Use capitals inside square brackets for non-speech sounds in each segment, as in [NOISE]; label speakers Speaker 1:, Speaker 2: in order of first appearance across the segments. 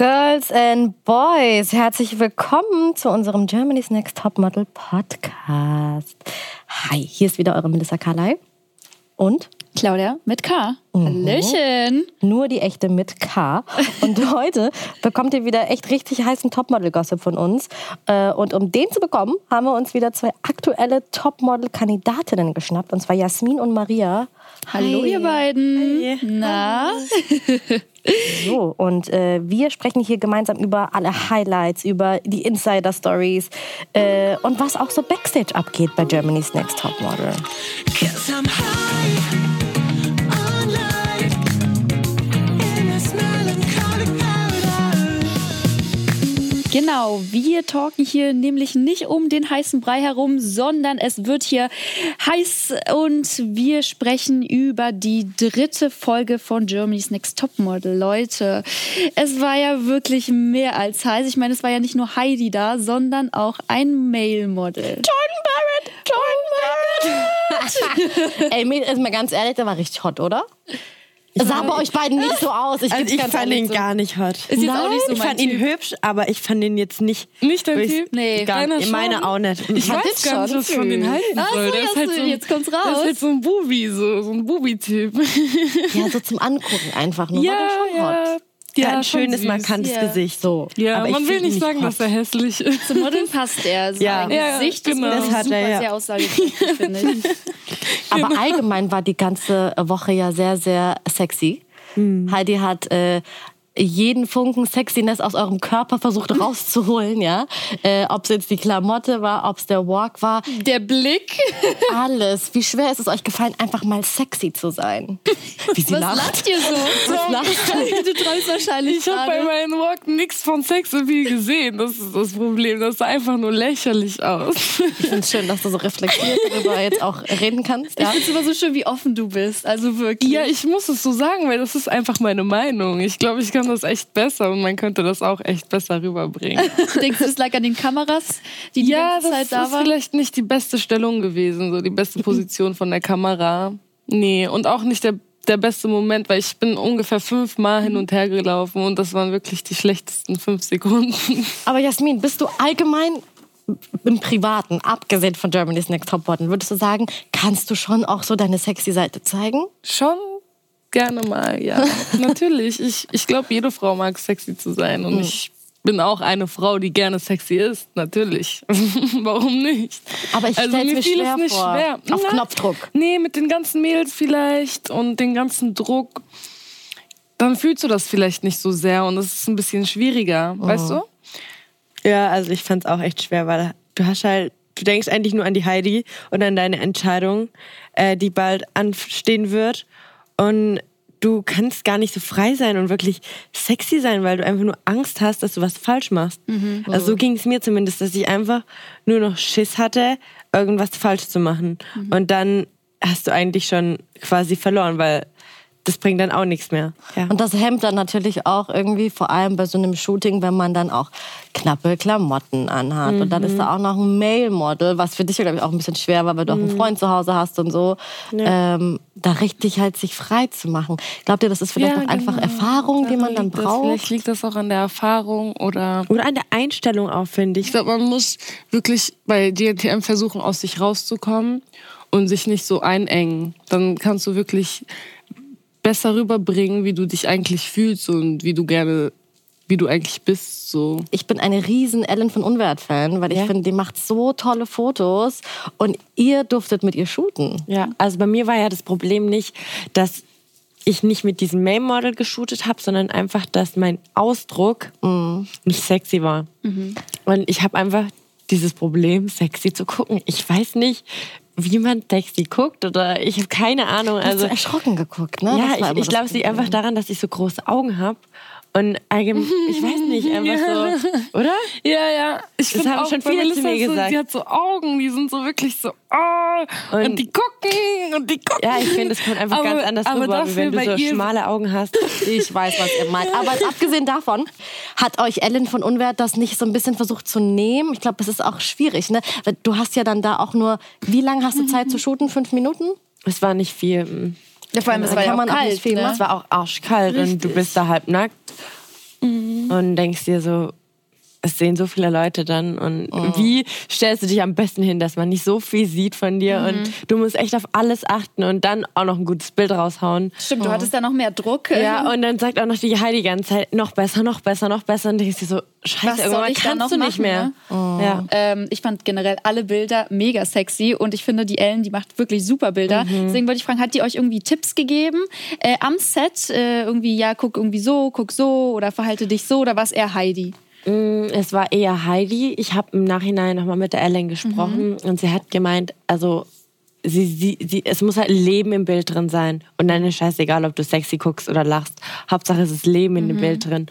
Speaker 1: Girls and Boys, herzlich willkommen zu unserem Germany's Next Topmodel Podcast. Hi, hier ist wieder eure Melissa Carley und
Speaker 2: Claudia mit K. Mhm. Hallöchen.
Speaker 1: Nur die echte mit K. Und [LAUGHS] heute bekommt ihr wieder echt richtig heißen Topmodel-Gossip von uns. Äh, und um den zu bekommen, haben wir uns wieder zwei aktuelle Topmodel-Kandidatinnen geschnappt. Und zwar Jasmin und Maria.
Speaker 2: Hallo, Hi. ihr beiden.
Speaker 1: Hi. Na? [LAUGHS] So, und äh, wir sprechen hier gemeinsam über alle Highlights, über die Insider-Stories äh, und was auch so Backstage abgeht bei Germany's Next Topmodel.
Speaker 2: Genau, wir talken hier nämlich nicht um den heißen Brei herum, sondern es wird hier heiß und wir sprechen über die dritte Folge von Germany's Next Topmodel. Leute, es war ja wirklich mehr als heiß. Ich meine, es war ja nicht nur Heidi da, sondern auch ein Male-Model.
Speaker 1: Jordan Barrett! Jordan Barrett! [LAUGHS] Ey, mir ist mal ganz ehrlich, der war richtig hot, oder? Ich sah bei euch beiden nicht so aus.
Speaker 3: Ich, also ich fand ihn so. gar nicht hot.
Speaker 2: Ist Nein, auch nicht so
Speaker 3: ich fand typ. ihn hübsch, aber ich fand ihn jetzt nicht.
Speaker 2: Nicht dein Typ?
Speaker 3: Nee, gar nicht. Meine auch nicht.
Speaker 2: Ich, ich weiß gar nicht, was von den halten soll. der ist halt so, jetzt kommt's raus. Der ist
Speaker 3: halt so ein Bubi, so, so ein Bubi-Typ.
Speaker 1: Ja, so zum Angucken einfach nur.
Speaker 3: Ja, ja. Hot. Ja, ein schönes, markantes ja. Gesicht. So.
Speaker 2: Ja, aber man will nicht sagen, dass er hässlich ist. Zum Modeln passt er. [LAUGHS] So ja. ja, Gesicht genau. ist das hat super er, ja. sehr aussagekräftig, finde ich. [LAUGHS]
Speaker 1: Aber genau. allgemein war die ganze Woche ja sehr, sehr sexy. Mhm. Heidi hat äh, jeden Funken Sexiness aus eurem Körper versucht rauszuholen, ja. Äh, ob es jetzt die Klamotte war, ob es der Walk war.
Speaker 2: Der Blick.
Speaker 1: Alles. Wie schwer ist es euch gefallen, einfach mal sexy zu sein?
Speaker 2: Wie sie Was lacht. lacht ihr so? [LAUGHS]
Speaker 1: Was lacht? [LAUGHS]
Speaker 2: du träumst wahrscheinlich
Speaker 3: Ich habe bei meinem Walk nichts von Sex viel gesehen. Das ist das Problem. Das sah einfach nur lächerlich aus.
Speaker 1: Ich finde es schön, dass du so reflektiert darüber jetzt auch reden kannst.
Speaker 2: Ja? Ich finde es immer so schön, wie offen du bist. Also wirklich.
Speaker 3: Ja, ich muss es so sagen, weil das ist einfach meine Meinung. Ich glaube, ich kann das echt besser und man könnte das auch echt besser rüberbringen. [LAUGHS]
Speaker 2: Denkst du, es lag an den Kameras, die die
Speaker 3: ja,
Speaker 2: ganze Zeit da waren?
Speaker 3: Ja, das ist vielleicht nicht die beste Stellung gewesen, so die beste Position von der Kamera. Nee, und auch nicht der der beste Moment, weil ich bin ungefähr fünfmal hin und her gelaufen und das waren wirklich die schlechtesten fünf Sekunden. [LAUGHS]
Speaker 1: Aber Jasmin, bist du allgemein im Privaten, abgesehen von Germany's Next Top Model, würdest du sagen, kannst du schon auch so deine sexy Seite zeigen?
Speaker 3: Schon Gerne mal, ja. [LAUGHS] Natürlich. Ich, ich glaube, jede Frau mag sexy zu sein. Und mhm. ich bin auch eine Frau, die gerne sexy ist. Natürlich. [LAUGHS] Warum nicht?
Speaker 1: Aber ich also, mir, fiel es nicht vor. schwer. Auf Na, Knopfdruck.
Speaker 3: Nee, mit den ganzen Mädels vielleicht und den ganzen Druck. Dann fühlst du das vielleicht nicht so sehr und es ist ein bisschen schwieriger, mhm. weißt du? Ja, also ich fand es auch echt schwer, weil du hast halt du denkst eigentlich nur an die Heidi und an deine Entscheidung, äh, die bald anstehen wird. Und du kannst gar nicht so frei sein und wirklich sexy sein, weil du einfach nur Angst hast, dass du was falsch machst. Mhm. Also so ging es mir zumindest, dass ich einfach nur noch Schiss hatte, irgendwas falsch zu machen. Mhm. Und dann hast du eigentlich schon quasi verloren, weil das bringt dann auch nichts mehr.
Speaker 1: Ja. Und das hemmt dann natürlich auch irgendwie, vor allem bei so einem Shooting, wenn man dann auch knappe Klamotten anhat. Mhm. Und dann ist da auch noch ein Male-Model, was für dich, glaube ich, auch ein bisschen schwer war, weil du mhm. auch einen mhm. Freund zu Hause hast und so. Ja. Ähm, da richtig halt sich frei zu machen. Glaubt ihr, das ist vielleicht ja, auch genau. einfach Erfahrung, die man dann braucht?
Speaker 3: vielleicht liegt das auch an der Erfahrung oder...
Speaker 1: Oder an der Einstellung auch, finde ich.
Speaker 3: Ich glaube, man muss wirklich bei DNTM versuchen, aus sich rauszukommen und sich nicht so einengen. Dann kannst du wirklich besser rüberbringen, wie du dich eigentlich fühlst und wie du gerne wie du eigentlich bist. So.
Speaker 1: Ich bin eine riesen Ellen von Unwert-Fan, weil ich ja. finde, die macht so tolle Fotos und ihr durftet mit ihr shooten.
Speaker 3: Ja, also bei mir war ja das Problem nicht, dass ich nicht mit diesem Main-Model geshootet habe, sondern einfach, dass mein Ausdruck mm. nicht sexy war. Mhm. Und ich habe einfach dieses Problem, sexy zu gucken. Ich weiß nicht, wie man sexy guckt oder ich habe keine Ahnung.
Speaker 1: Also Hast du erschrocken geguckt, ne?
Speaker 3: Ja, ich, ich glaube, es liegt einfach daran, dass ich so große Augen habe und allgemein, ich weiß [LAUGHS] nicht, einfach ja. so, oder?
Speaker 2: Ja, ja.
Speaker 3: Ich das haben auch, schon viele zu mir gesagt.
Speaker 2: So, die hat so Augen, die sind so wirklich so, oh, und, und die gucken und die gucken.
Speaker 3: Ja, ich finde, das kommt einfach aber, ganz anders aber rüber, wenn du so schmale Augen hast.
Speaker 1: Ich weiß, was ihr meint. Aber abgesehen davon, hat euch Ellen von Unwert das nicht so ein bisschen versucht zu nehmen? Ich glaube, das ist auch schwierig, ne? Du hast ja dann da auch nur, wie lange hast du Zeit zu shooten? Fünf Minuten?
Speaker 3: Es war nicht viel.
Speaker 2: Ja, vor allem, es war ja auch kalt.
Speaker 3: Ne? Es war auch arschkalt Richtig. und du bist da halb nackt.
Speaker 2: Mhm.
Speaker 4: und denkst dir so, es sehen so viele Leute dann und oh. wie stellst du dich am besten hin, dass man nicht so viel sieht von dir mhm. und du musst echt auf alles achten und dann auch noch ein gutes Bild raushauen.
Speaker 2: Stimmt, oh. du hattest da noch mehr Druck.
Speaker 4: Ja, und dann sagt auch noch die Heidi die ganze Zeit, noch besser, noch besser, noch besser und denkst dir so, scheiße, irgendwann kannst du nicht machen, mehr. Ne?
Speaker 2: Oh. Ja. Ähm, ich fand generell alle Bilder mega sexy und ich finde, die Ellen, die macht wirklich super Bilder. Mhm. Deswegen wollte ich fragen, hat die euch irgendwie Tipps gegeben äh, am Set? Äh, irgendwie, ja, guck irgendwie so, guck so oder verhalte dich so oder was eher Heidi?
Speaker 4: Mm, es war eher Heidi. Ich habe im Nachhinein nochmal mit der Ellen gesprochen mhm. und sie hat gemeint, also sie, sie, sie, es muss halt Leben im Bild drin sein. Und dann ist scheißegal, ob du sexy guckst oder lachst. Hauptsache es ist Leben in mhm. dem Bild drin.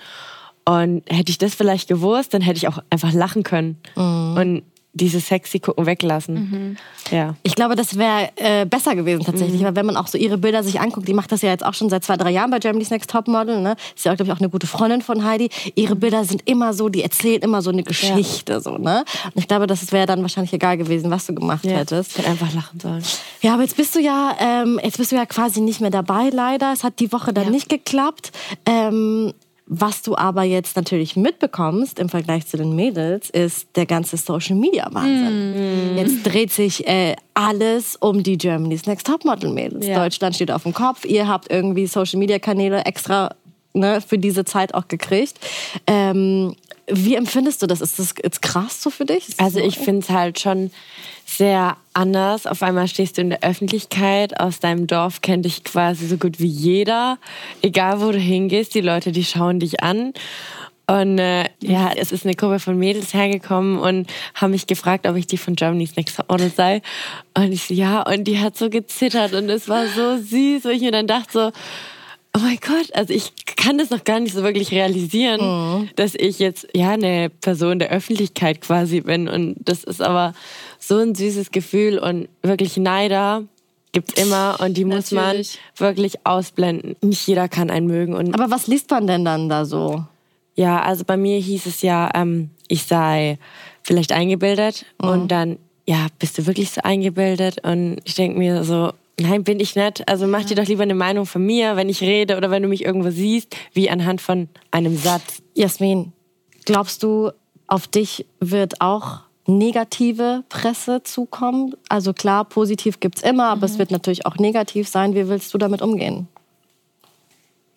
Speaker 4: Und hätte ich das vielleicht gewusst, dann hätte ich auch einfach lachen können. Mhm. Und dieses sexy gucken weglassen. Mhm. Ja.
Speaker 1: Ich glaube, das wäre äh, besser gewesen tatsächlich, mhm. weil wenn man auch so ihre Bilder sich anguckt, die macht das ja jetzt auch schon seit zwei, drei Jahren bei Germany's Next Topmodel, ne? Ist ja, glaube ich, auch eine gute Freundin von Heidi. Ihre Bilder sind immer so, die erzählen immer so eine Geschichte, ja. so, ne? Und ich glaube, das wäre dann wahrscheinlich egal gewesen, was du gemacht ja. hättest.
Speaker 4: Ich hätte einfach lachen sollen.
Speaker 1: Ja, aber jetzt bist du ja, ähm, jetzt bist du ja quasi nicht mehr dabei, leider. Es hat die Woche dann ja. nicht geklappt. Ähm, was du aber jetzt natürlich mitbekommst im Vergleich zu den Mädels, ist der ganze Social Media Wahnsinn. Mm. Jetzt dreht sich äh, alles um die Germany's Next Topmodel Mädels. Ja. Deutschland steht auf dem Kopf. Ihr habt irgendwie Social Media Kanäle extra ne, für diese Zeit auch gekriegt. Ähm, wie empfindest du das? Ist das jetzt krass so für dich?
Speaker 4: Also ich finde es halt schon sehr anders. Auf einmal stehst du in der Öffentlichkeit. Aus deinem Dorf kennt dich quasi so gut wie jeder. Egal wo du hingehst, die Leute, die schauen dich an. Und äh, ja, es ist eine Gruppe von Mädels hergekommen und haben mich gefragt, ob ich die von Germany's Next Model sei. Und ich so, ja, und die hat so gezittert und es war so süß. Und ich mir dann dachte so, oh mein Gott, also ich kann das noch gar nicht so wirklich realisieren, mhm. dass ich jetzt ja eine Person der Öffentlichkeit quasi bin. Und das ist aber so ein süßes Gefühl und wirklich Neider gibt's immer und die muss Natürlich. man wirklich ausblenden. Nicht jeder kann einen mögen. Und
Speaker 1: aber was liest man denn dann da so?
Speaker 4: Ja, also bei mir hieß es ja, ähm, ich sei vielleicht eingebildet mhm. und dann, ja, bist du wirklich so eingebildet? Und ich denke mir so, Nein, bin ich nicht. Also mach dir doch lieber eine Meinung von mir, wenn ich rede oder wenn du mich irgendwo siehst, wie anhand von einem Satz.
Speaker 1: Jasmin, glaubst du, auf dich wird auch negative Presse zukommen? Also klar, positiv gibt es immer, aber mhm. es wird natürlich auch negativ sein. Wie willst du damit umgehen?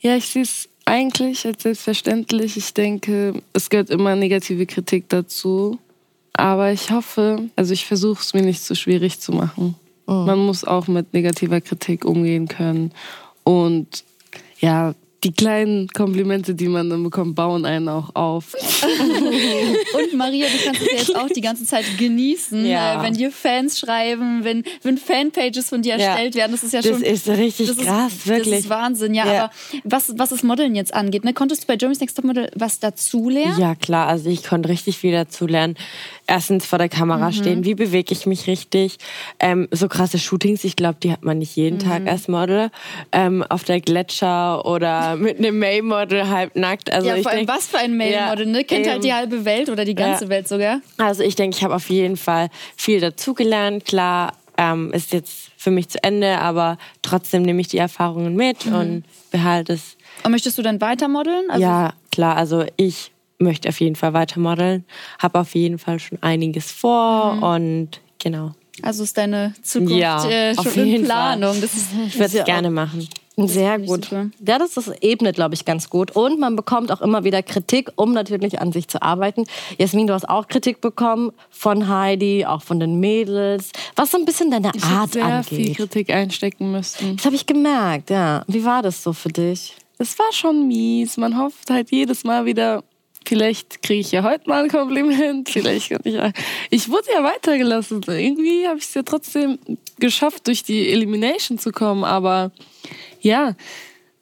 Speaker 4: Ja, ich sehe es eigentlich als selbstverständlich. Ich denke, es gehört immer negative Kritik dazu. Aber ich hoffe, also ich versuche es mir nicht zu schwierig zu machen. Man muss auch mit negativer Kritik umgehen können. Und ja, die kleinen Komplimente, die man dann bekommt, bauen einen auch auf. [LAUGHS]
Speaker 2: und Maria, du kannst es ja jetzt auch die ganze Zeit genießen, ja. äh, wenn dir Fans schreiben, wenn, wenn Fanpages von dir erstellt ja. werden. Das ist ja schon.
Speaker 4: Das ist richtig das krass, ist, wirklich.
Speaker 2: Das ist Wahnsinn, ja. ja. Aber was, was das Modeln jetzt angeht, ne, konntest du bei Jeremy's Next Top Model was dazulernen?
Speaker 4: Ja, klar. Also ich konnte richtig viel dazulernen. Erstens vor der Kamera mhm. stehen, wie bewege ich mich richtig. Ähm, so krasse Shootings, ich glaube, die hat man nicht jeden mhm. Tag als Model. Ähm, auf der Gletscher oder mit einem May-Model halb nackt. Also
Speaker 2: ja, vor allem denk, was für ein May-Model, ja, ne? Kennt halt die halbe Welt oder die ganze ja. Welt sogar.
Speaker 4: Also ich denke, ich habe auf jeden Fall viel dazugelernt. Klar, ähm, ist jetzt für mich zu Ende, aber trotzdem nehme ich die Erfahrungen mit mhm. und behalte es.
Speaker 2: Und möchtest du dann weiter modeln?
Speaker 4: Also ja, klar. Also ich möchte auf jeden Fall weiter modeln. Habe auf jeden Fall schon einiges vor mhm. und genau.
Speaker 2: Also ist deine Zukunft ja, äh, schon in Planung.
Speaker 4: Das ist, ich würde es gerne machen.
Speaker 1: Sehr gut. Super. Ja, das, das ebnet, glaube ich, ganz gut. Und man bekommt auch immer wieder Kritik, um natürlich an sich zu arbeiten. Jasmin, du hast auch Kritik bekommen von Heidi, auch von den Mädels. Was so ein bisschen deine ich Art
Speaker 4: sehr
Speaker 1: angeht.
Speaker 4: viel Kritik einstecken müssen.
Speaker 1: Das habe ich gemerkt, ja. Wie war das so für dich?
Speaker 4: Es war schon mies. Man hofft halt jedes Mal wieder, vielleicht kriege ich ja heute mal ein Kompliment, [LAUGHS] vielleicht kann ich ja. Ich wurde ja weitergelassen. Irgendwie habe ich es ja trotzdem geschafft, durch die Elimination zu kommen, aber ja,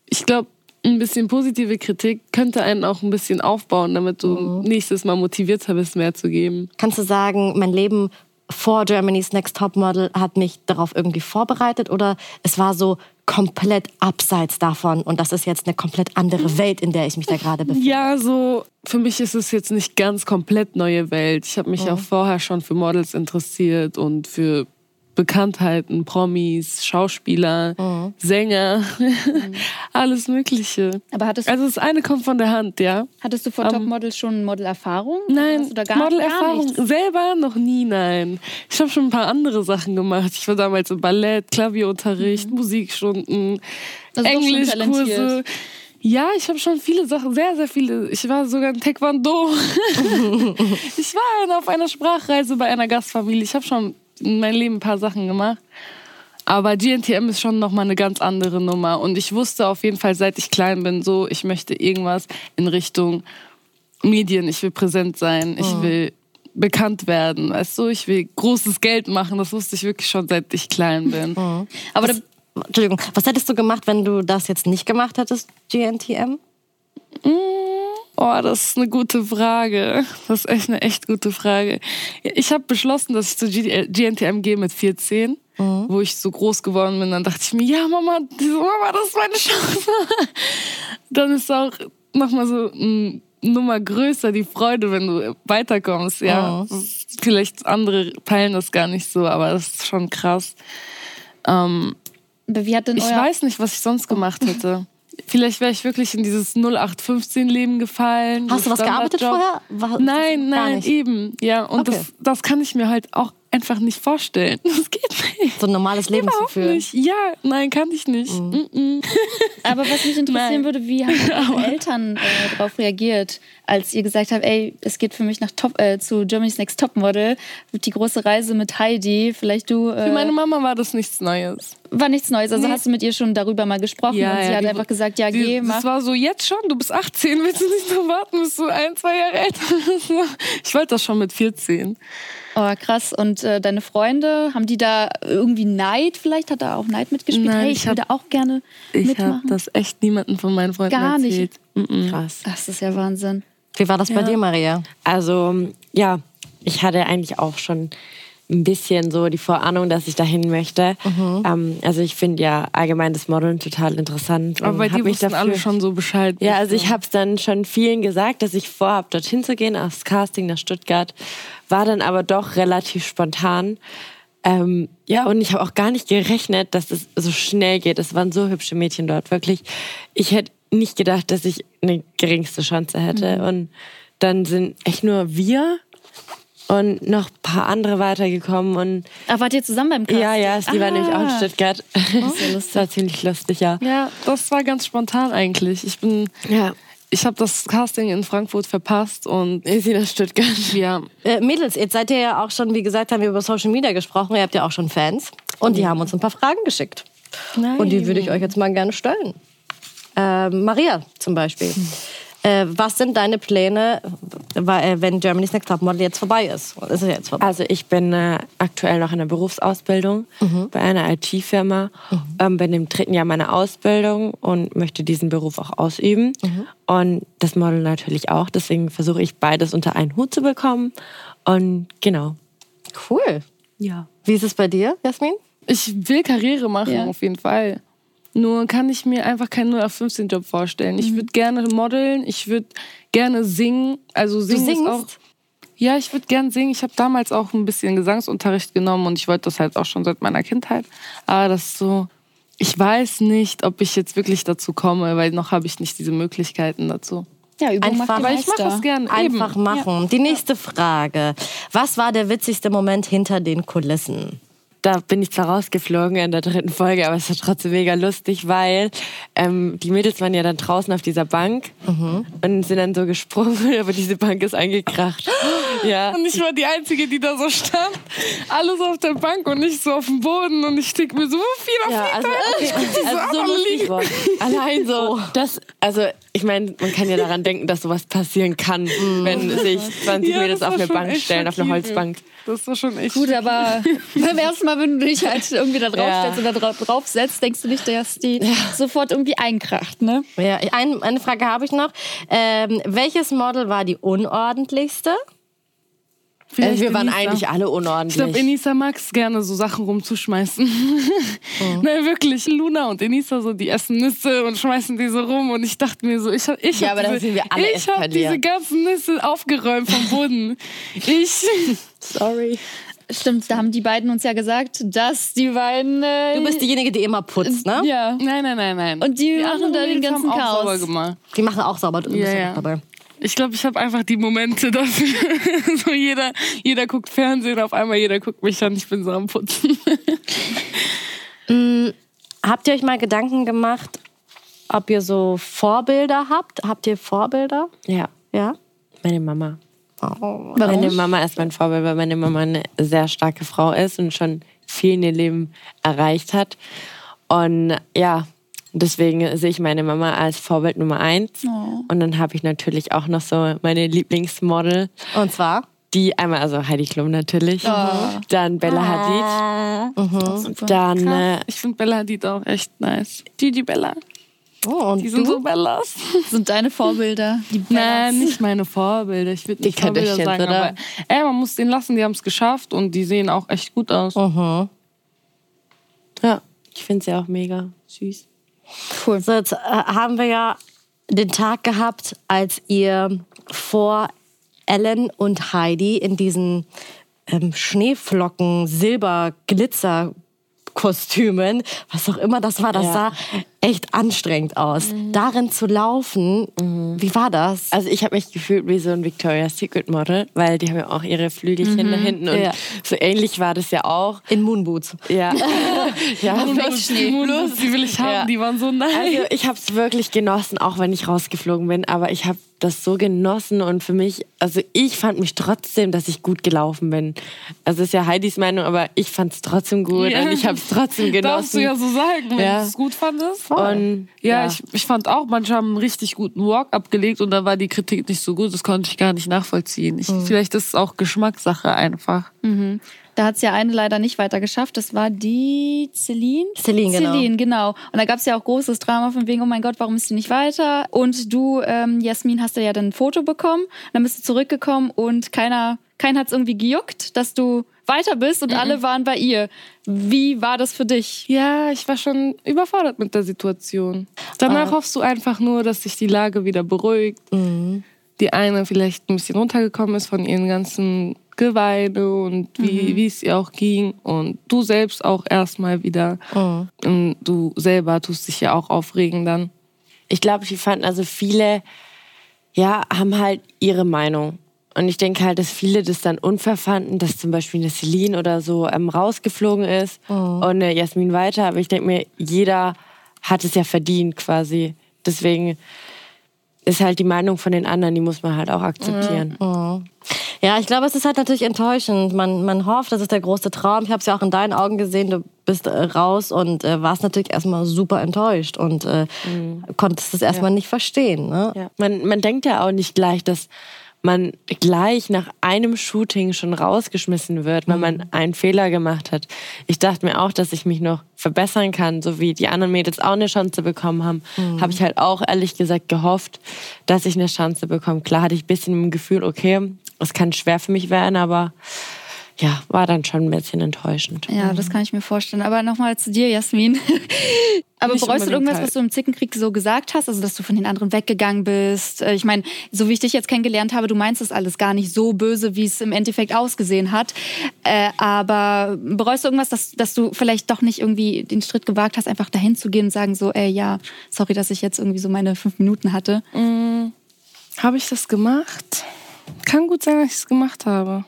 Speaker 4: ich glaube, ein bisschen positive Kritik könnte einen auch ein bisschen aufbauen, damit du mhm. nächstes Mal motivierter bist, mehr zu geben.
Speaker 1: Kannst du sagen, mein Leben vor Germany's Next Top Model hat mich darauf irgendwie vorbereitet oder es war so komplett abseits davon und das ist jetzt eine komplett andere Welt, in der ich mich da gerade befinde?
Speaker 4: Ja, so für mich ist es jetzt nicht ganz komplett neue Welt. Ich habe mich mhm. auch vorher schon für Models interessiert und für
Speaker 3: Bekanntheiten, Promis, Schauspieler, mhm. Sänger, mhm. [LAUGHS] alles Mögliche.
Speaker 2: Aber hattest
Speaker 3: also das eine kommt von der Hand, ja.
Speaker 2: Hattest du vor um, Topmodel schon Modelerfahrung?
Speaker 3: Nein, Modelerfahrung selber noch nie, nein. Ich habe schon ein paar andere Sachen gemacht. Ich war damals im Ballett, Klavierunterricht, mhm. Musikstunden, also Englischkurse. Ja, ich habe schon viele Sachen, sehr, sehr viele. Ich war sogar in Taekwondo. [LAUGHS] [LAUGHS] ich war auf einer Sprachreise bei einer Gastfamilie. Ich habe schon in meinem Leben ein paar Sachen gemacht. Aber GNTM ist schon nochmal eine ganz andere Nummer. Und ich wusste auf jeden Fall, seit ich klein bin, so, ich möchte irgendwas in Richtung Medien. Ich will präsent sein. Ich mhm. will bekannt werden. Weißt du, ich will großes Geld machen. Das wusste ich wirklich schon, seit ich klein bin. Mhm.
Speaker 1: Aber das, Entschuldigung, was hättest du gemacht, wenn du das jetzt nicht gemacht hättest, GNTM?
Speaker 3: Mm, oh, das ist eine gute Frage. Das ist echt eine echt gute Frage. Ich habe beschlossen, dass ich zu GNTM gehe mit 14, mhm. wo ich so groß geworden bin. Dann dachte ich mir, ja, Mama, Mama, das ist meine Chance. [LAUGHS] Dann ist auch nochmal so eine Nummer größer die Freude, wenn du weiterkommst. Ja, mhm. vielleicht andere peilen das gar nicht so, aber das ist schon krass. Ähm,
Speaker 2: wie hat denn
Speaker 3: ich weiß nicht, was ich sonst gemacht hätte. Vielleicht wäre ich wirklich in dieses 0815-Leben gefallen.
Speaker 1: Hast du was gearbeitet vorher?
Speaker 3: War, nein, nein, eben. Ja, und okay. das, das kann ich mir halt auch einfach nicht vorstellen. [LAUGHS] Das geht nicht.
Speaker 1: So ein normales Leben zu führen.
Speaker 3: Nicht. Ja, nein, kann ich nicht. Mhm. Mhm. [LAUGHS]
Speaker 2: Aber was mich interessieren nein. würde, wie haben [LAUGHS] eure Eltern äh, darauf reagiert, als ihr gesagt habt, ey, es geht für mich nach Top, äh, zu Germany's Next Topmodel, die große Reise mit Heidi, vielleicht du...
Speaker 3: Äh, für meine Mama war das nichts Neues.
Speaker 2: War nichts Neues, also nee. hast du mit ihr schon darüber mal gesprochen ja, und sie ja, hat einfach gesagt, ja, die, geh,
Speaker 3: mach. Das war so, jetzt schon, du bist 18, willst du nicht noch warten, bis du ein, zwei Jahre älter bist? Ich wollte das schon mit 14.
Speaker 2: Oh, krass. Und äh, deine Freunde, haben die da irgendwie Neid vielleicht? Hat da auch Neid mitgespielt? Nein, hey, ich, ich würde auch gerne
Speaker 3: ich
Speaker 2: mitmachen.
Speaker 3: Ich habe das echt niemandem von meinen Freunden Gar erzählt.
Speaker 2: nicht? Mm Krass. Das ist ja Wahnsinn.
Speaker 1: Wie war das ja. bei dir, Maria?
Speaker 4: Also, ja, ich hatte eigentlich auch schon ein bisschen so die Vorahnung, dass ich dahin möchte. Mhm. Ähm, also ich finde ja allgemein das Modeln total interessant.
Speaker 3: Aber bei dir wussten dafür, alle schon so Bescheid.
Speaker 4: Ja, also ich habe es dann schon vielen gesagt, dass ich vorhabe, dorthin zu gehen, aufs Casting nach Stuttgart. War dann aber doch relativ spontan. Ähm, ja, und ich habe auch gar nicht gerechnet, dass es so schnell geht. Es waren so hübsche Mädchen dort, wirklich. Ich hätte nicht gedacht, dass ich eine geringste Chance hätte. Mhm. Und dann sind echt nur wir und noch ein paar andere weitergekommen. Und
Speaker 2: Ach, wart ihr zusammen beim Casting?
Speaker 4: Ja, ja, die ah. war nämlich auch in Stuttgart. Oh. [LAUGHS] das war ziemlich lustig, ja.
Speaker 3: Ja, das war ganz spontan eigentlich. Ich bin... Ja. Ich habe das Casting in Frankfurt verpasst und
Speaker 4: ich sie nach Stuttgart.
Speaker 1: Ja. Äh, Mädels, jetzt seid ihr ja auch schon, wie gesagt, haben wir über Social Media gesprochen. Ihr habt ja auch schon Fans. Und die haben uns ein paar Fragen geschickt. Nein. Und die würde ich euch jetzt mal gerne stellen. Äh, Maria zum Beispiel. Hm. Äh, was sind deine Pläne, äh, wenn Germany's Next Topmodel jetzt vorbei ist? ist
Speaker 4: jetzt vorbei? Also ich bin äh, aktuell noch in der Berufsausbildung mhm. bei einer IT-Firma, mhm. ähm, bin im dritten Jahr meiner Ausbildung und möchte diesen Beruf auch ausüben. Mhm. Und das Model natürlich auch. Deswegen versuche ich beides unter einen Hut zu bekommen. Und genau.
Speaker 1: Cool. Ja. Wie ist es bei dir, Jasmin?
Speaker 3: Ich will Karriere machen, ja. auf jeden Fall. Nur kann ich mir einfach keinen 0 auf 15 Job vorstellen. Ich mhm. würde gerne modeln, ich würde gerne singen. Also singen du singst? auch. Ja, ich würde gerne singen. Ich habe damals auch ein bisschen Gesangsunterricht genommen und ich wollte das halt auch schon seit meiner Kindheit. Aber das ist so, ich weiß nicht, ob ich jetzt wirklich dazu komme, weil noch habe ich nicht diese Möglichkeiten dazu.
Speaker 1: Ja, Übung einfach,
Speaker 3: macht aber ich mache das gerne.
Speaker 1: Einfach Eben. machen. Ja. Die nächste Frage. Was war der witzigste Moment hinter den Kulissen?
Speaker 4: Da bin ich zwar rausgeflogen in der dritten Folge, aber es war trotzdem mega lustig, weil ähm, die Mädels waren ja dann draußen auf dieser Bank mhm. und sind dann so gesprungen, [LAUGHS] aber diese Bank ist eingekracht. [GASPS]
Speaker 3: ja. Und ich war die Einzige, die da so stand. Alles auf der Bank und nicht so auf dem Boden. Und ich denke mir so, viel auf ja, also, okay, ich guck also so,
Speaker 4: lustig Allein so, [LAUGHS] oh. das, also ich meine, man kann ja daran denken, dass sowas passieren kann, wenn sich 20 ja, Mädels auf eine Bank stellen, auf eine Holzbank.
Speaker 3: Das ist schon echt.
Speaker 2: Gut, aber beim ersten Mal, wenn du dich halt irgendwie da draufstellst ja. oder draufsetzt, denkst du nicht, dass die ja. sofort irgendwie einkracht, ne?
Speaker 1: Ja, ein, eine Frage habe ich noch. Ähm, welches Model war die unordentlichste?
Speaker 4: Also wir waren eigentlich alle unordentlich.
Speaker 3: Ich glaube, Enisa mag es gerne, so Sachen rumzuschmeißen. Oh. [LAUGHS] Nein, wirklich. Luna und Enisa, so, die essen Nüsse und schmeißen die so rum. Und ich dachte mir so, ich habe ich
Speaker 4: ja, hab diese,
Speaker 3: ich hab diese ganzen Nüsse aufgeräumt vom Boden. [LAUGHS] ich.
Speaker 4: Sorry.
Speaker 2: Stimmt, da haben die beiden uns ja gesagt, dass die beiden. Äh,
Speaker 1: du bist diejenige, die immer putzt, ne?
Speaker 2: Ja.
Speaker 3: Nein, nein, nein, nein.
Speaker 2: Und die, die machen da den ganzen
Speaker 3: haben
Speaker 2: Chaos.
Speaker 3: Auch sauber gemacht.
Speaker 1: Die machen auch sauber. Du
Speaker 3: Ja,
Speaker 1: bist
Speaker 3: ja.
Speaker 1: dabei.
Speaker 3: Ich glaube, ich habe einfach die Momente dafür. [LAUGHS] so jeder, jeder guckt Fernsehen, auf einmal jeder guckt mich an, ich bin so am Putzen. [LAUGHS]
Speaker 1: Habt ihr euch mal Gedanken gemacht, ob ihr so Vorbilder habt? Habt ihr Vorbilder?
Speaker 4: Ja,
Speaker 1: Ja.
Speaker 4: meine Mama.
Speaker 1: Oh.
Speaker 4: Meine Mama ist mein Vorbild, weil meine Mama eine sehr starke Frau ist und schon viel in ihr Leben erreicht hat. Und ja, deswegen sehe ich meine Mama als Vorbild Nummer eins. Und dann habe ich natürlich auch noch so meine Lieblingsmodel,
Speaker 1: Und zwar?
Speaker 4: die einmal, also Heidi Klum natürlich, dann Bella Hadid,
Speaker 2: Super.
Speaker 4: dann äh,
Speaker 3: Ich finde Bella Hadid auch echt nice. Gigi Bella.
Speaker 1: Oh, und
Speaker 3: Die sind
Speaker 1: du?
Speaker 3: so Bellas. [LAUGHS]
Speaker 2: sind deine Vorbilder. Die [LAUGHS]
Speaker 3: Nein,
Speaker 2: Bellas.
Speaker 3: nicht meine Vorbilder. Ich würde
Speaker 4: Die
Speaker 3: nicht Vorbilder
Speaker 4: Kardashians,
Speaker 3: sagen,
Speaker 4: oder?
Speaker 3: aber ey, man muss den lassen, die haben es geschafft und die sehen auch echt gut aus.
Speaker 1: Mhm.
Speaker 4: ja, ich finde sie auch mega süß.
Speaker 2: Cool.
Speaker 1: So, jetzt äh, haben wir ja den Tag gehabt, als ihr vor Ellen und Heidi in diesen ähm, Schneeflocken, Silber, Glitzer Kostümen, was auch immer das war, das
Speaker 4: Ja.
Speaker 1: sah echt anstrengend aus. Darin zu laufen, wie war das?
Speaker 4: Also ich habe mich gefühlt wie so ein Victoria's Secret Model, weil die haben ja auch ihre Flügelchen da hinten und
Speaker 1: Ja.
Speaker 4: so ähnlich war das ja auch.
Speaker 1: In Moonboots.
Speaker 4: Ja, [LAUGHS] ja.
Speaker 3: Die Moonboots, die will ich haben,
Speaker 4: Ja.
Speaker 3: die waren so nice.
Speaker 4: Also ich habe es wirklich genossen, auch wenn ich rausgeflogen bin, aber ich habe das so genossen und für mich, also ich fand mich trotzdem, dass ich gut gelaufen bin. Also ist ja Heidis Meinung, aber ich fand es trotzdem gut
Speaker 3: Ja.
Speaker 4: und ich habe es trotzdem [LAUGHS]
Speaker 3: Darfst du
Speaker 4: genossen.
Speaker 3: ja so sagen, wenn
Speaker 4: Ja.
Speaker 3: du es gut fandest.
Speaker 4: Und
Speaker 3: Ja, Ich, ich fand auch, manche haben einen richtig guten Walk abgelegt und da war die Kritik nicht so gut. Das konnte ich gar nicht nachvollziehen. Ich, Vielleicht ist es auch Geschmackssache einfach.
Speaker 2: Da hat es ja eine leider nicht weiter geschafft. Das war die Celine.
Speaker 1: Celine, genau.
Speaker 2: Celine, genau. Und da gab es ja auch großes Drama von wegen, oh mein Gott, warum ist sie nicht weiter? Und du, ähm, Jasmin, hast ja ja dann ein Foto bekommen. Dann bist du zurückgekommen und keiner, keiner hat es irgendwie gejuckt, dass du weiter bist und alle waren bei ihr. Wie war das für dich?
Speaker 3: Ja, ich war schon überfordert mit der Situation. Danach hoffst du einfach nur, dass sich die Lage wieder beruhigt. Die eine vielleicht ein bisschen runtergekommen ist von ihren ganzen Geweide und wie, wie es ihr auch ging. Und du selbst auch erstmal wieder. Und du selber tust dich ja auch aufregen dann.
Speaker 4: ich glaube, die fanden, also viele, ja, haben halt ihre Meinung. Und ich denke halt, dass viele das dann unfair fanden, dass zum Beispiel eine Celine oder so ähm, rausgeflogen ist und eine Jasmin weiter. Aber ich denke mir, jeder hat es ja verdient quasi. Deswegen ist halt die Meinung von den anderen, die muss man halt auch akzeptieren.
Speaker 1: Ja, ich glaube, es ist halt natürlich enttäuschend. Man, man hofft, das ist der große Traum. Ich habe es ja auch in deinen Augen gesehen. Du bist äh, raus und äh, warst natürlich erstmal super enttäuscht und äh, konntest es erstmal nicht verstehen. Ne?
Speaker 4: Ja. Man, man denkt ja auch nicht gleich, dass man gleich nach einem Shooting schon rausgeschmissen wird, weil man einen Fehler gemacht hat. Ich dachte mir auch, dass ich mich noch verbessern kann, so wie die anderen Mädels auch eine Chance bekommen haben. Habe ich halt auch ehrlich gesagt gehofft, dass ich eine Chance bekomme. Klar hatte ich ein bisschen im Gefühl, okay, es kann schwer für mich werden, aber ja, war dann schon ein bisschen enttäuschend.
Speaker 2: Ja, das kann ich mir vorstellen. Aber nochmal zu dir, Jasmin. [LAUGHS] Aber
Speaker 3: Nicht
Speaker 2: bereust du irgendwas,
Speaker 3: halt.
Speaker 2: was du im Zickenkrieg so gesagt hast? Also, dass du von den anderen weggegangen bist? Äh, Ich meine, so wie ich dich jetzt kennengelernt habe, du meinst das alles gar nicht so böse, wie es im Endeffekt ausgesehen hat. Äh, aber bereust du irgendwas, dass, dass du vielleicht doch nicht irgendwie den Schritt gewagt hast, einfach dahin zu gehen und sagen so, ey, ja, sorry, dass ich jetzt irgendwie so meine fünf Minuten hatte?
Speaker 3: Habe ich das gemacht? Kann gut sein, dass ich es gemacht habe.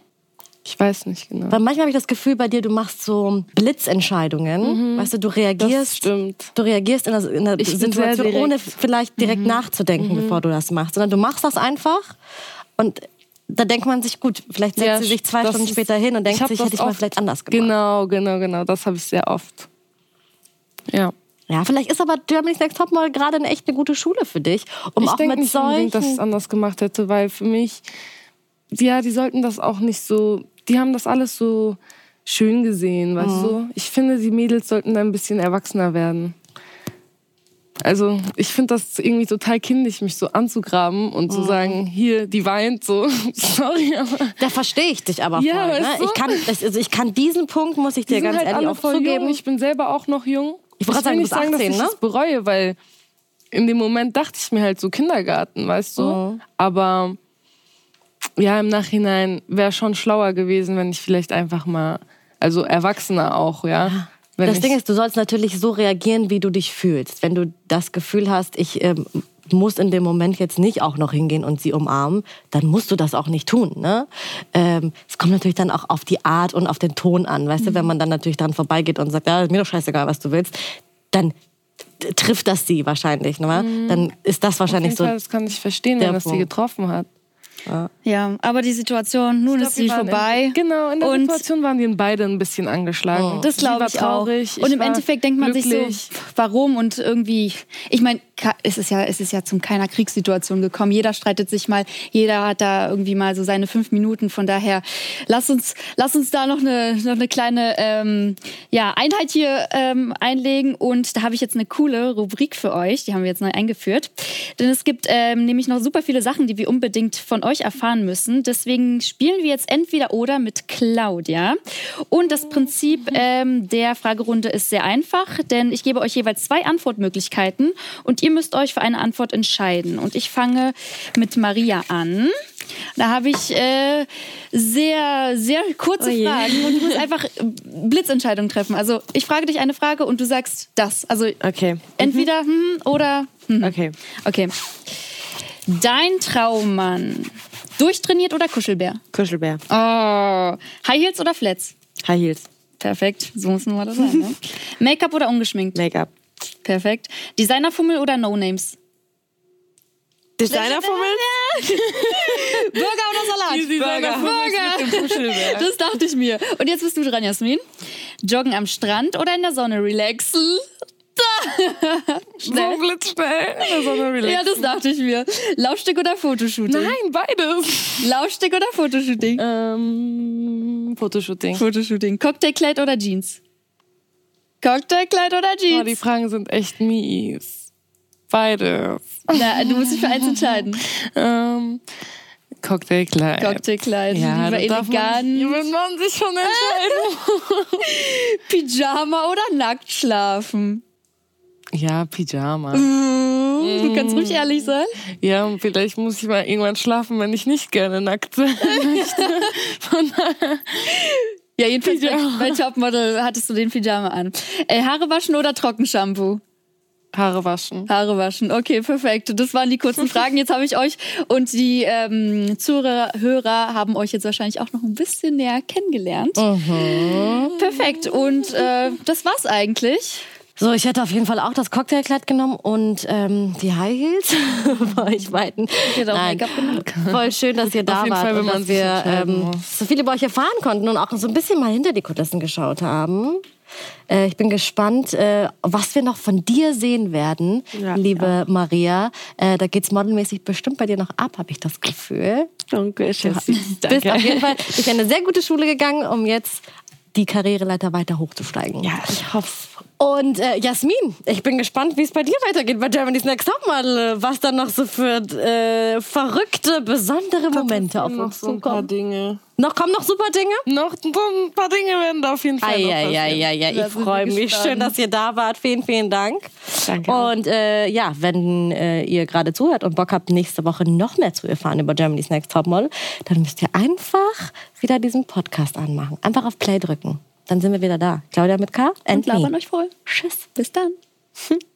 Speaker 3: Ich weiß nicht genau.
Speaker 1: Weil manchmal habe ich das Gefühl bei dir, du machst so Blitzentscheidungen. Weißt du, du reagierst.
Speaker 3: Das stimmt.
Speaker 1: Du reagierst in der, in Situation, ohne vielleicht direkt nachzudenken, bevor du das machst. Sondern du machst das einfach und da denkt man sich, gut, vielleicht setzt
Speaker 3: Ja,
Speaker 1: sie sich zwei Stunden
Speaker 3: ist-
Speaker 1: später hin und denkt sich, hätte ich mal vielleicht anders gemacht.
Speaker 3: Genau, genau, genau. Das habe ich sehr oft. Ja.
Speaker 1: Ja, vielleicht ist aber Germany's Next Topmodel gerade eine echt eine gute Schule für dich, um
Speaker 3: ich
Speaker 1: auch
Speaker 3: denke
Speaker 1: mit
Speaker 3: nicht unbedingt, dass ich es
Speaker 1: solchen...
Speaker 3: anders gemacht hätte, weil für mich, ja, die sollten das auch nicht so, die haben das alles so schön gesehen, weißt
Speaker 1: Mhm.
Speaker 3: du? Ich finde, die Mädels sollten ein bisschen erwachsener werden. Also, ich finde das irgendwie total kindisch, mich so anzugraben und
Speaker 1: Mhm.
Speaker 3: zu sagen, hier, die weint so. [LAUGHS] Sorry, aber.
Speaker 1: Da verstehe ich dich aber voll.
Speaker 3: Ja,
Speaker 1: ne?
Speaker 3: weißt du?
Speaker 1: ich, kann, also ich kann diesen Punkt, muss ich dir
Speaker 3: Die sind
Speaker 1: ganz
Speaker 3: halt
Speaker 1: ehrlich auch
Speaker 3: voll
Speaker 1: zugeben.
Speaker 3: Jung. Ich bin selber auch noch jung.
Speaker 1: Ich wollte sagen,
Speaker 3: nicht sagen,
Speaker 1: 18,
Speaker 3: dass ich
Speaker 1: ne?
Speaker 3: es bereue, weil in dem Moment dachte ich mir halt so Kindergarten, weißt du?
Speaker 1: Mhm.
Speaker 3: Aber Ja, im Nachhinein wäre schon schlauer gewesen, wenn ich vielleicht einfach mal, also Erwachsener auch, ja. ja.
Speaker 1: das Ding ist, du sollst natürlich so reagieren, wie du dich fühlst. Wenn du das Gefühl hast, ich ähm, muss in dem Moment jetzt nicht auch noch hingehen und sie umarmen, dann musst du das auch nicht tun. Ne? Ähm, es kommt natürlich dann auch auf die Art und auf den Ton an. Weißt mhm. du, wenn man dann natürlich dran vorbeigeht und sagt, ja, ist mir doch scheißegal, was du willst, dann trifft das sie wahrscheinlich. Ne? Mhm. Dann ist das wahrscheinlich so.
Speaker 3: Fall, das kann ich verstehen, wenn das sie getroffen hat.
Speaker 2: Ja. ja, aber die Situation, nun glaub, ist sie vorbei.
Speaker 3: In, genau, in der und Situation waren die beide ein bisschen angeschlagen.
Speaker 2: Oh. Das glaube ich traurig, auch. Und im Endeffekt denkt man glücklich. sich so, warum und irgendwie, ich meine, es ist ja, es ist ja zum keiner Kriegssituation gekommen. Jeder streitet sich mal, jeder hat da irgendwie mal so seine fünf Minuten. Von daher, lass uns, lass uns da noch eine, noch eine kleine ähm, ja, Einheit hier ähm, einlegen. Und da habe ich jetzt eine coole Rubrik für euch. Die haben wir jetzt neu eingeführt. Denn es gibt ähm, nämlich noch super viele Sachen, die wir unbedingt von euch erfahren müssen. Deswegen spielen wir jetzt entweder oder mit Claudia. Und das Prinzip ähm, der Fragerunde ist sehr einfach, denn ich gebe euch jeweils zwei Antwortmöglichkeiten und ihr müsst euch für eine Antwort entscheiden. Und ich fange mit Maria an. Da habe ich äh, sehr, sehr kurze oh Fragen und du musst einfach Blitzentscheidungen treffen. Also ich frage dich eine Frage und du sagst das. Also
Speaker 4: okay.
Speaker 2: entweder hm oder hm.
Speaker 4: Okay.
Speaker 2: Okay. Dein Traummann. Durchtrainiert oder Kuschelbär?
Speaker 4: Kuschelbär.
Speaker 2: Oh. High Heels oder Flats?
Speaker 4: High Heels.
Speaker 2: Perfekt. So muss man das sein. Ne? [LAUGHS] Make-up oder ungeschminkt?
Speaker 4: Make-up.
Speaker 2: Perfekt. Designerfummel oder No-Names?
Speaker 4: Designerfummel? [LAUGHS]
Speaker 2: Burger oder Salat?
Speaker 3: Die
Speaker 2: Burger. Burger. Das dachte ich mir. Und jetzt bist du dran, Jasmin. Joggen am Strand oder in der Sonne relaxen?
Speaker 3: Schnell. So blitzschnell. Relaxen.
Speaker 2: Ja, das dachte ich mir. Laufstück oder Fotoshooting?
Speaker 3: Nein, beides.
Speaker 2: Laufstück oder Fotoshooting?
Speaker 3: Ähm, Fotoshooting.
Speaker 2: Fotoshooting. Cocktailkleid oder Jeans? Cocktailkleid oder Jeans?
Speaker 3: Oh, die Fragen sind echt mies. Beides.
Speaker 2: Na, du musst dich für eins entscheiden. [LAUGHS]
Speaker 3: ähm, Cocktailkleid.
Speaker 2: Cocktailkleid.
Speaker 3: Ja,
Speaker 2: lieber elegant. Man,
Speaker 3: will man sich schon [LAUGHS] entscheiden.
Speaker 2: Pyjama oder nackt schlafen?
Speaker 3: Ja, Pyjama.
Speaker 2: Mm, du kannst ruhig ehrlich sein.
Speaker 3: Ja, und vielleicht muss ich mal irgendwann schlafen, wenn ich nicht gerne nackt sein [LAUGHS] möchte. Von daher.
Speaker 2: Ja, jedenfalls Pyjama. bei Topmodel hattest du den Pyjama an. Äh, Haare waschen oder Trockenshampoo?
Speaker 3: Haare waschen.
Speaker 2: Haare waschen. Okay, perfekt. Das waren die kurzen [LAUGHS] Fragen. Jetzt habe ich euch und die ähm, Zuhörer haben euch jetzt wahrscheinlich auch noch ein bisschen näher kennengelernt.
Speaker 1: Mhm.
Speaker 2: Perfekt. Und äh, das war's eigentlich.
Speaker 1: So, ich hätte auf jeden Fall auch das Cocktailkleid genommen und ähm, die High Heels [LAUGHS] bei euch beiden.
Speaker 2: Ich hätte auch Make-up genommen.
Speaker 1: Voll schön, dass ihr da wart
Speaker 3: Fall,
Speaker 1: und dass wir ähm, so viel über euch erfahren konnten und auch so ein bisschen mal hinter die Kulissen geschaut haben. Äh, ich bin gespannt, äh, was wir noch von dir sehen werden, ja, liebe ja. Maria. Äh, da geht's modelmäßig bestimmt bei dir noch ab, habe ich das Gefühl.
Speaker 4: Danke,
Speaker 1: Du bist auf jeden Fall durch eine sehr gute Schule gegangen, um jetzt die Karriereleiter weiter hochzusteigen.
Speaker 4: Ja, ich hoffe.
Speaker 1: Und äh, Jasmin, ich bin gespannt, wie es bei dir weitergeht bei Germany's Next Topmodel. Was dann noch so für äh, verrückte, besondere Momente auf uns
Speaker 3: zukommen. So ein Dinge.
Speaker 1: Noch kommen noch super Dinge?
Speaker 3: Noch ein paar Dinge werden da auf jeden Fall
Speaker 1: ah, ja, ja, ja, ja, Ich freue mich. Schön, dass ihr da wart. Vielen, vielen Dank.
Speaker 4: Danke.
Speaker 1: Und äh, ja, wenn äh, ihr gerade zuhört und Bock habt, nächste Woche noch mehr zu erfahren über Germany's Next Topmodel, dann müsst ihr einfach wieder diesen Podcast anmachen. Einfach auf Play drücken. Dann sind wir wieder da. Claudia mit K.
Speaker 2: Und labern euch voll.
Speaker 1: Tschüss.
Speaker 2: Bis dann. [LAUGHS]